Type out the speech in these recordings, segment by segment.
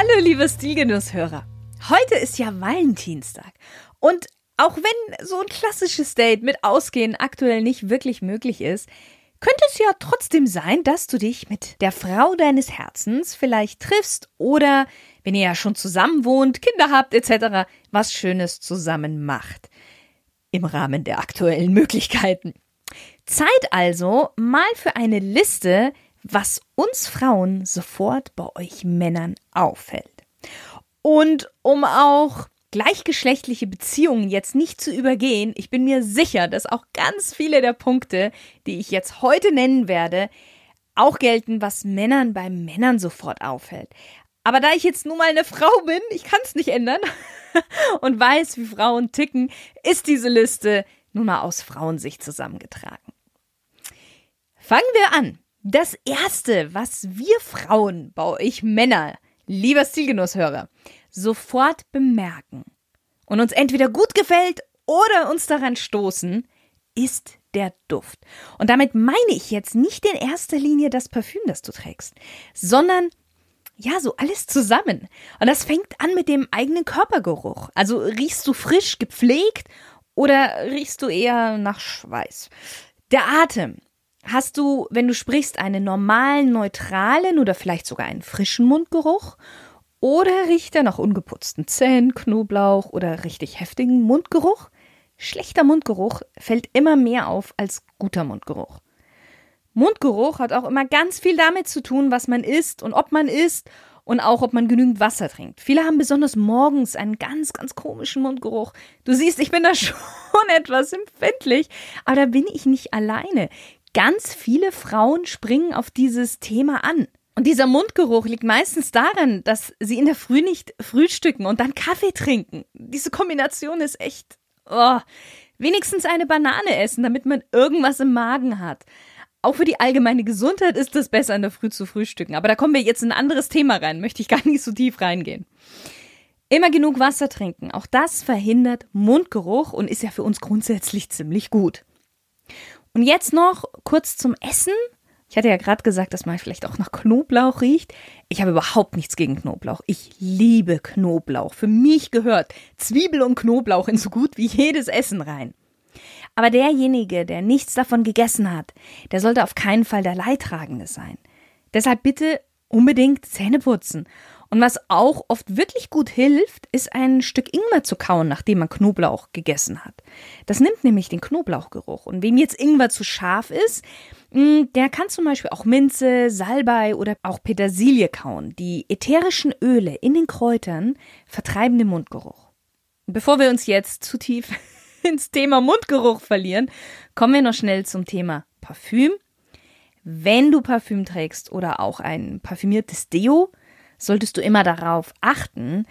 Hallo, liebe Stilgenusshörer. Heute ist ja Valentinstag. Und auch wenn so ein klassisches Date mit Ausgehen aktuell nicht wirklich möglich ist, könnte es ja trotzdem sein, dass du dich mit der Frau deines Herzens vielleicht triffst oder, wenn ihr ja schon zusammen wohnt, Kinder habt etc., was Schönes zusammen macht. Im Rahmen der aktuellen Möglichkeiten. Zeit also mal für eine Liste was uns Frauen sofort bei euch Männern auffällt. Und um auch gleichgeschlechtliche Beziehungen jetzt nicht zu übergehen, ich bin mir sicher, dass auch ganz viele der Punkte, die ich jetzt heute nennen werde, auch gelten, was Männern bei Männern sofort auffällt. Aber da ich jetzt nun mal eine Frau bin, ich kann es nicht ändern und weiß, wie Frauen ticken, ist diese Liste nun mal aus Frauensicht zusammengetragen. Fangen wir an das erste, was wir Frauen bei euch Männer, lieber Stilgenusshörer, sofort bemerken und uns entweder gut gefällt oder uns daran stoßen, ist der Duft. Und damit meine ich jetzt nicht in erster Linie das Parfüm, das du trägst, sondern ja, so alles zusammen. Und das fängt an mit dem eigenen Körpergeruch. Also riechst du frisch, gepflegt oder riechst du eher nach Schweiß? Der Atem. Hast du, wenn du sprichst, einen normalen, neutralen oder vielleicht sogar einen frischen Mundgeruch? Oder riecht er nach ungeputzten Zähnen, Knoblauch oder richtig heftigen Mundgeruch? Schlechter Mundgeruch fällt immer mehr auf als guter Mundgeruch. Mundgeruch hat auch immer ganz viel damit zu tun, was man isst und ob man isst und auch ob man genügend Wasser trinkt. Viele haben besonders morgens einen ganz, ganz komischen Mundgeruch. Du siehst, ich bin da schon etwas empfindlich, aber da bin ich nicht alleine ganz viele Frauen springen auf dieses Thema an. Und dieser Mundgeruch liegt meistens daran, dass sie in der Früh nicht frühstücken und dann Kaffee trinken. Diese Kombination ist echt. Oh. Wenigstens eine Banane essen, damit man irgendwas im Magen hat. Auch für die allgemeine Gesundheit ist es besser, in der Früh zu frühstücken. Aber da kommen wir jetzt in ein anderes Thema rein, möchte ich gar nicht so tief reingehen. Immer genug Wasser trinken. Auch das verhindert Mundgeruch und ist ja für uns grundsätzlich ziemlich gut. Und jetzt noch kurz zum Essen. Ich hatte ja gerade gesagt, dass man vielleicht auch nach Knoblauch riecht. Ich habe überhaupt nichts gegen Knoblauch. Ich liebe Knoblauch. Für mich gehört Zwiebel und Knoblauch in so gut wie jedes Essen rein. Aber derjenige, der nichts davon gegessen hat, der sollte auf keinen Fall der Leidtragende sein. Deshalb bitte unbedingt Zähne putzen und was auch oft wirklich gut hilft, ist ein Stück Ingwer zu kauen, nachdem man Knoblauch gegessen hat. Das nimmt nämlich den Knoblauchgeruch. Und wem jetzt Ingwer zu scharf ist, mm, der kann zum Beispiel auch Minze, Salbei oder auch Petersilie kauen. Die ätherischen Öle in den Kräutern vertreiben den Mundgeruch. Bevor wir uns jetzt zu tief ins Thema Mundgeruch verlieren, kommen wir noch schnell zum Thema Parfüm. Wenn du Parfüm trägst oder auch ein parfümiertes Deo, solltest du immer darauf achten,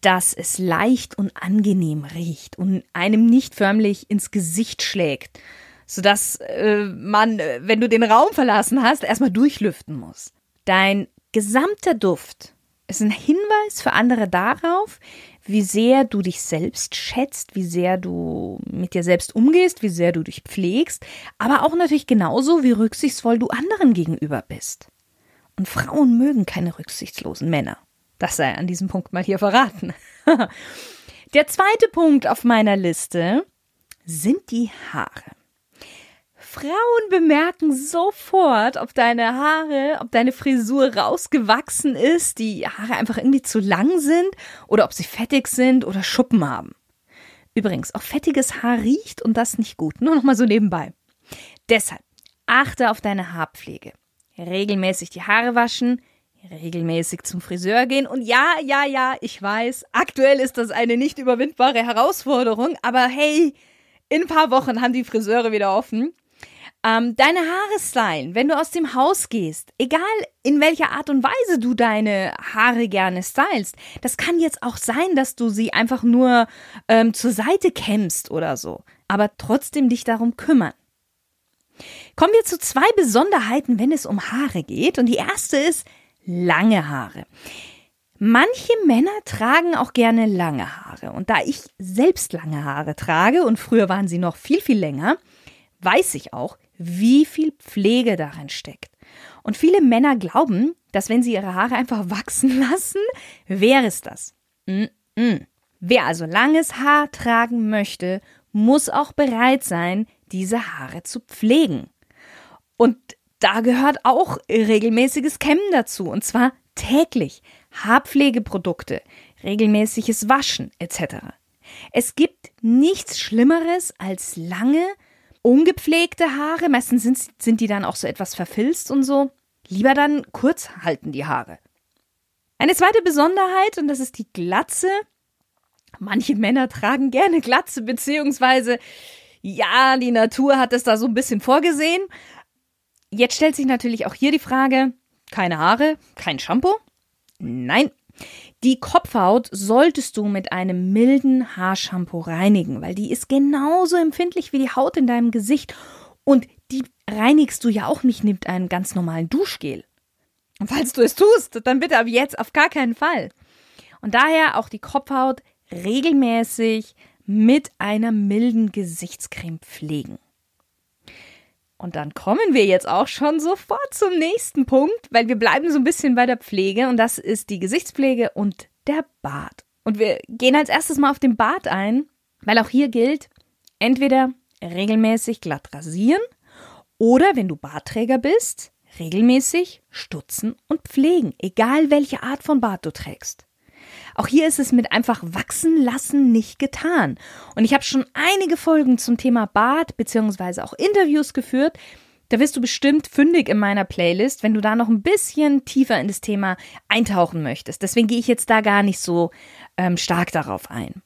dass es leicht und angenehm riecht und einem nicht förmlich ins Gesicht schlägt, sodass äh, man, äh, wenn du den Raum verlassen hast, erstmal durchlüften muss. Dein gesamter Duft ist ein Hinweis für andere darauf, wie sehr du dich selbst schätzt, wie sehr du mit dir selbst umgehst, wie sehr du dich pflegst, aber auch natürlich genauso, wie rücksichtsvoll du anderen gegenüber bist. Und Frauen mögen keine rücksichtslosen Männer. Das sei an diesem Punkt mal hier verraten. Der zweite Punkt auf meiner Liste sind die Haare. Frauen bemerken sofort, ob deine Haare, ob deine Frisur rausgewachsen ist, die Haare einfach irgendwie zu lang sind oder ob sie fettig sind oder Schuppen haben. Übrigens, auch fettiges Haar riecht und das nicht gut. Nur noch mal so nebenbei. Deshalb achte auf deine Haarpflege regelmäßig die Haare waschen, regelmäßig zum Friseur gehen. Und ja, ja, ja, ich weiß, aktuell ist das eine nicht überwindbare Herausforderung, aber hey, in ein paar Wochen haben die Friseure wieder offen. Ähm, deine Haare stylen, wenn du aus dem Haus gehst, egal in welcher Art und Weise du deine Haare gerne stylst. Das kann jetzt auch sein, dass du sie einfach nur ähm, zur Seite kämmst oder so, aber trotzdem dich darum kümmern. Kommen wir zu zwei Besonderheiten, wenn es um Haare geht. Und die erste ist lange Haare. Manche Männer tragen auch gerne lange Haare. Und da ich selbst lange Haare trage, und früher waren sie noch viel, viel länger, weiß ich auch, wie viel Pflege darin steckt. Und viele Männer glauben, dass wenn sie ihre Haare einfach wachsen lassen, wäre es das. Mm -mm. Wer also langes Haar tragen möchte, muss auch bereit sein, diese Haare zu pflegen. Und da gehört auch regelmäßiges Kämmen dazu, und zwar täglich. Haarpflegeprodukte, regelmäßiges Waschen etc. Es gibt nichts Schlimmeres als lange, ungepflegte Haare. Meistens sind, sind die dann auch so etwas verfilzt und so. Lieber dann kurz halten die Haare. Eine zweite Besonderheit, und das ist die Glatze. Manche Männer tragen gerne Glatze, beziehungsweise ja, die Natur hat es da so ein bisschen vorgesehen. Jetzt stellt sich natürlich auch hier die Frage, keine Haare, kein Shampoo? Nein. Die Kopfhaut solltest du mit einem milden Haarshampoo reinigen, weil die ist genauso empfindlich wie die Haut in deinem Gesicht und die reinigst du ja auch nicht mit einem ganz normalen Duschgel. Und falls du es tust, dann bitte ab jetzt auf gar keinen Fall. Und daher auch die Kopfhaut regelmäßig mit einer milden Gesichtscreme pflegen. Und dann kommen wir jetzt auch schon sofort zum nächsten Punkt, weil wir bleiben so ein bisschen bei der Pflege und das ist die Gesichtspflege und der Bart. Und wir gehen als erstes mal auf den Bart ein, weil auch hier gilt, entweder regelmäßig glatt rasieren oder wenn du Bartträger bist, regelmäßig stutzen und pflegen, egal welche Art von Bart du trägst. Auch hier ist es mit einfach wachsen lassen nicht getan. Und ich habe schon einige Folgen zum Thema Bart beziehungsweise auch Interviews geführt. Da wirst du bestimmt fündig in meiner Playlist, wenn du da noch ein bisschen tiefer in das Thema eintauchen möchtest. Deswegen gehe ich jetzt da gar nicht so ähm, stark darauf ein.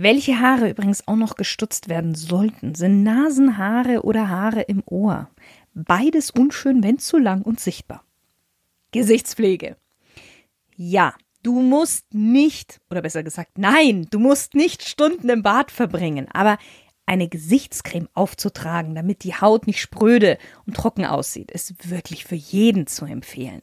Welche Haare übrigens auch noch gestutzt werden sollten, sind Nasenhaare oder Haare im Ohr. Beides unschön, wenn zu lang und sichtbar. Gesichtspflege. Ja, du musst nicht, oder besser gesagt, nein, du musst nicht Stunden im Bad verbringen, aber eine Gesichtscreme aufzutragen, damit die Haut nicht spröde und trocken aussieht, ist wirklich für jeden zu empfehlen.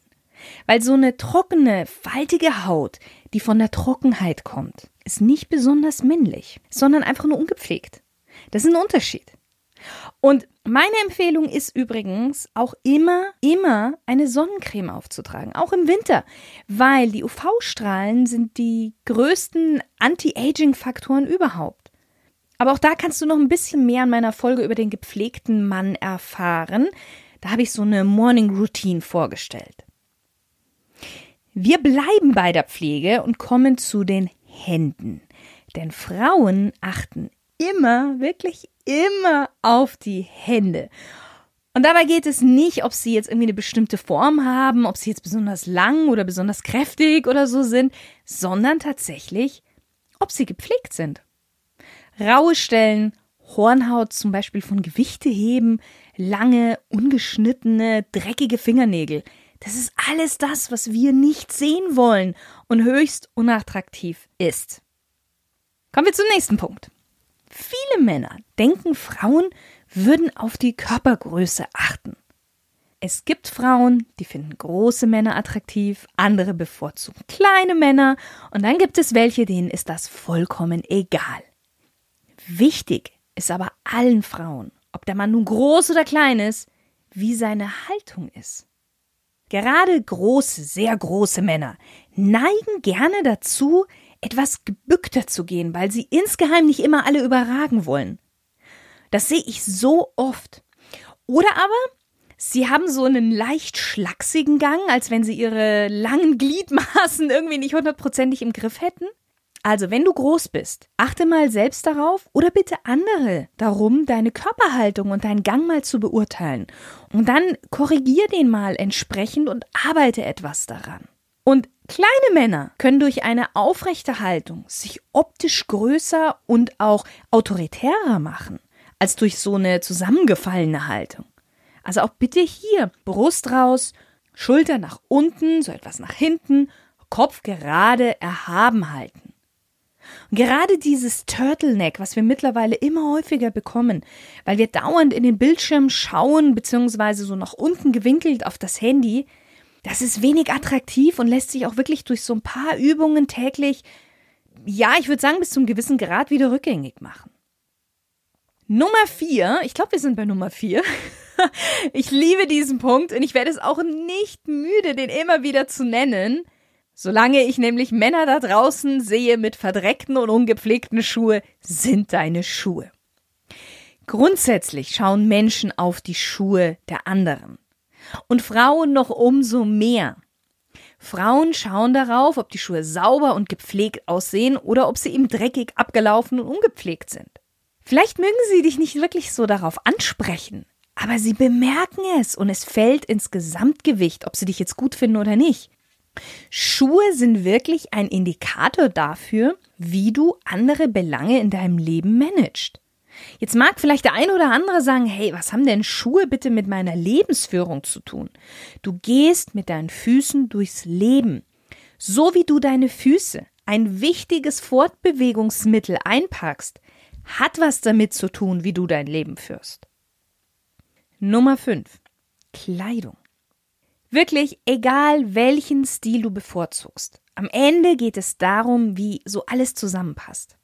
Weil so eine trockene, faltige Haut, die von der Trockenheit kommt, ist nicht besonders männlich, sondern einfach nur ungepflegt. Das ist ein Unterschied. Und meine Empfehlung ist übrigens auch immer, immer eine Sonnencreme aufzutragen, auch im Winter, weil die UV-Strahlen sind die größten Anti-Aging-Faktoren überhaupt. Aber auch da kannst du noch ein bisschen mehr in meiner Folge über den gepflegten Mann erfahren. Da habe ich so eine Morning Routine vorgestellt. Wir bleiben bei der Pflege und kommen zu den Händen. Denn Frauen achten immer, wirklich immer auf die Hände. Und dabei geht es nicht, ob sie jetzt irgendwie eine bestimmte Form haben, ob sie jetzt besonders lang oder besonders kräftig oder so sind, sondern tatsächlich, ob sie gepflegt sind. Raue Stellen, Hornhaut zum Beispiel von Gewichte heben, lange, ungeschnittene, dreckige Fingernägel. Das ist alles das, was wir nicht sehen wollen und höchst unattraktiv ist. Kommen wir zum nächsten Punkt. Viele Männer denken, Frauen würden auf die Körpergröße achten. Es gibt Frauen, die finden große Männer attraktiv, andere bevorzugen kleine Männer und dann gibt es welche, denen ist das vollkommen egal. Wichtig ist aber allen Frauen, ob der Mann nun groß oder klein ist, wie seine Haltung ist. Gerade große, sehr große Männer neigen gerne dazu, etwas gebückter zu gehen, weil sie insgeheim nicht immer alle überragen wollen. Das sehe ich so oft. Oder aber sie haben so einen leicht schlachsigen Gang, als wenn sie ihre langen Gliedmaßen irgendwie nicht hundertprozentig im Griff hätten. Also, wenn du groß bist, achte mal selbst darauf oder bitte andere darum, deine Körperhaltung und deinen Gang mal zu beurteilen. Und dann korrigier den mal entsprechend und arbeite etwas daran. Und kleine Männer können durch eine aufrechte Haltung sich optisch größer und auch autoritärer machen. als durch so eine zusammengefallene Haltung. Also auch bitte hier Brust raus, Schulter nach unten, so etwas nach hinten, Kopf gerade erhaben halten. Und gerade dieses Turtleneck, was wir mittlerweile immer häufiger bekommen, weil wir dauernd in den Bildschirm schauen, beziehungsweise so nach unten gewinkelt auf das Handy, das ist wenig attraktiv und lässt sich auch wirklich durch so ein paar Übungen täglich, ja, ich würde sagen, bis zum gewissen Grad wieder rückgängig machen. Nummer vier, ich glaube, wir sind bei Nummer vier. ich liebe diesen Punkt und ich werde es auch nicht müde, den immer wieder zu nennen. Solange ich nämlich Männer da draußen sehe mit verdreckten und ungepflegten Schuhe, sind deine Schuhe. Grundsätzlich schauen Menschen auf die Schuhe der anderen. Und Frauen noch umso mehr. Frauen schauen darauf, ob die Schuhe sauber und gepflegt aussehen oder ob sie ihm dreckig, abgelaufen und ungepflegt sind. Vielleicht mögen sie dich nicht wirklich so darauf ansprechen, aber sie bemerken es und es fällt ins Gesamtgewicht, ob sie dich jetzt gut finden oder nicht. Schuhe sind wirklich ein Indikator dafür, wie du andere Belange in deinem Leben managst. Jetzt mag vielleicht der ein oder andere sagen, hey, was haben denn Schuhe bitte mit meiner Lebensführung zu tun? Du gehst mit deinen Füßen durchs Leben. So wie du deine Füße, ein wichtiges Fortbewegungsmittel einpackst, hat was damit zu tun, wie du dein Leben führst. Nummer 5. Kleidung. Wirklich egal, welchen Stil du bevorzugst. Am Ende geht es darum, wie so alles zusammenpasst.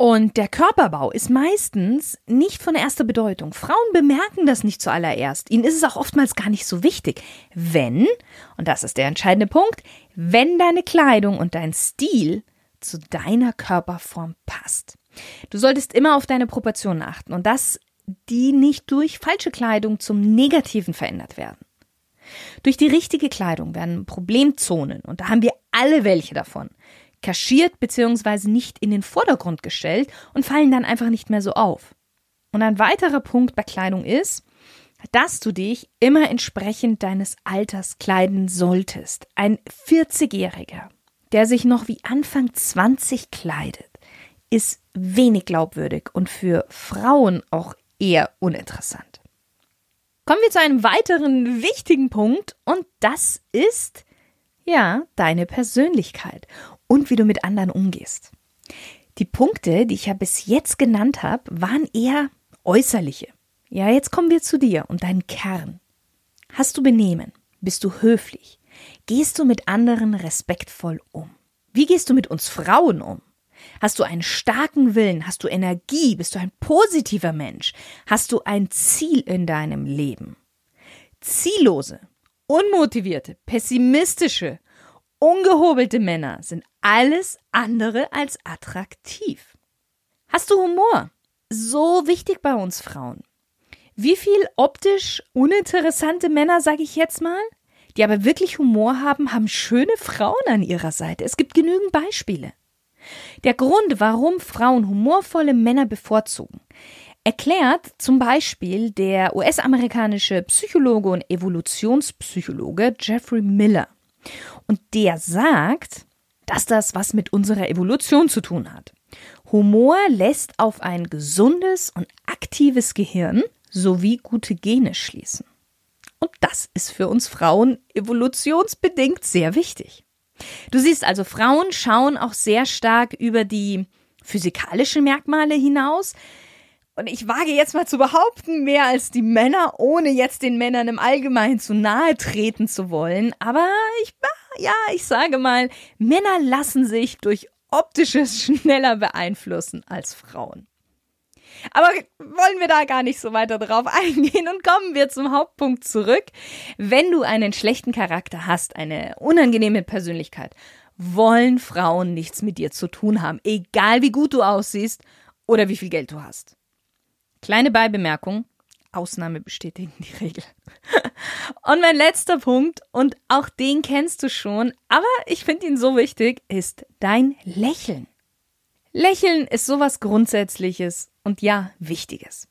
Und der Körperbau ist meistens nicht von erster Bedeutung. Frauen bemerken das nicht zuallererst. Ihnen ist es auch oftmals gar nicht so wichtig. Wenn, und das ist der entscheidende Punkt, wenn deine Kleidung und dein Stil zu deiner Körperform passt. Du solltest immer auf deine Proportionen achten und dass die nicht durch falsche Kleidung zum Negativen verändert werden. Durch die richtige Kleidung werden Problemzonen, und da haben wir alle welche davon, kaschiert bzw. nicht in den Vordergrund gestellt und fallen dann einfach nicht mehr so auf. Und ein weiterer Punkt bei Kleidung ist, dass du dich immer entsprechend deines Alters kleiden solltest. Ein 40-Jähriger, der sich noch wie Anfang 20 kleidet, ist wenig glaubwürdig und für Frauen auch eher uninteressant. Kommen wir zu einem weiteren wichtigen Punkt und das ist ja deine Persönlichkeit und wie du mit anderen umgehst. Die Punkte, die ich ja bis jetzt genannt habe, waren eher äußerliche. Ja, jetzt kommen wir zu dir und deinen Kern. Hast du Benehmen? Bist du höflich? Gehst du mit anderen respektvoll um? Wie gehst du mit uns Frauen um? Hast du einen starken Willen? Hast du Energie? Bist du ein positiver Mensch? Hast du ein Ziel in deinem Leben? Ziellose, unmotivierte, pessimistische, ungehobelte Männer sind alles andere als attraktiv. Hast du Humor? So wichtig bei uns Frauen. Wie viel optisch uninteressante Männer, sage ich jetzt mal, die aber wirklich Humor haben, haben schöne Frauen an ihrer Seite. Es gibt genügend Beispiele. Der Grund, warum Frauen humorvolle Männer bevorzugen, erklärt zum Beispiel der US-amerikanische Psychologe und Evolutionspsychologe Jeffrey Miller. Und der sagt, dass das was mit unserer Evolution zu tun hat. Humor lässt auf ein gesundes und aktives Gehirn sowie gute Gene schließen. Und das ist für uns Frauen evolutionsbedingt sehr wichtig. Du siehst also, Frauen schauen auch sehr stark über die physikalischen Merkmale hinaus. Und ich wage jetzt mal zu behaupten, mehr als die Männer, ohne jetzt den Männern im Allgemeinen zu nahe treten zu wollen. Aber ich, ja, ich sage mal, Männer lassen sich durch optisches schneller beeinflussen als Frauen. Aber wollen wir da gar nicht so weiter drauf eingehen und kommen wir zum Hauptpunkt zurück. Wenn du einen schlechten Charakter hast, eine unangenehme Persönlichkeit, wollen Frauen nichts mit dir zu tun haben, egal wie gut du aussiehst oder wie viel Geld du hast. Kleine Beibemerkung, Ausnahme bestätigen die Regel. Und mein letzter Punkt, und auch den kennst du schon, aber ich finde ihn so wichtig, ist dein Lächeln. Lächeln ist sowas Grundsätzliches und ja, Wichtiges.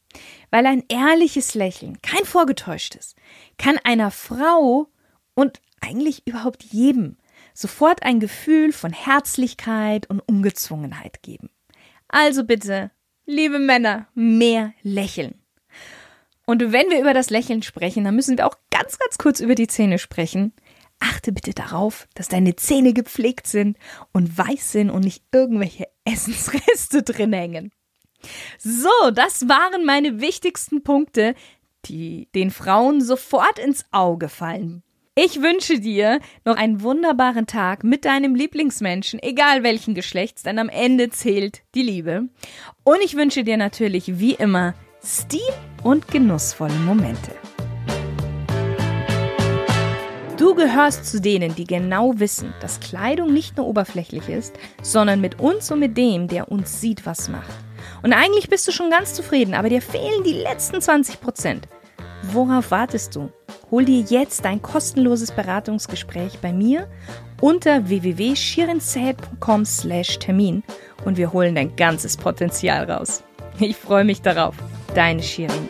Weil ein ehrliches Lächeln, kein vorgetäuschtes, kann einer Frau und eigentlich überhaupt jedem sofort ein Gefühl von Herzlichkeit und Ungezwungenheit geben. Also bitte, liebe Männer, mehr lächeln. Und wenn wir über das Lächeln sprechen, dann müssen wir auch ganz, ganz kurz über die Zähne sprechen. Achte bitte darauf, dass deine Zähne gepflegt sind und weiß sind und nicht irgendwelche Essensreste drin hängen. So, das waren meine wichtigsten Punkte, die den Frauen sofort ins Auge fallen. Ich wünsche dir noch einen wunderbaren Tag mit deinem Lieblingsmenschen, egal welchen Geschlechts, denn am Ende zählt die Liebe. Und ich wünsche dir natürlich wie immer Stil und genussvolle Momente. Du gehörst zu denen, die genau wissen, dass Kleidung nicht nur oberflächlich ist, sondern mit uns und mit dem, der uns sieht, was macht. Und eigentlich bist du schon ganz zufrieden, aber dir fehlen die letzten 20 Prozent. Worauf wartest du? Hol dir jetzt dein kostenloses Beratungsgespräch bei mir unter www.shirinzäh.com slash Termin und wir holen dein ganzes Potenzial raus. Ich freue mich darauf. Deine Shirin.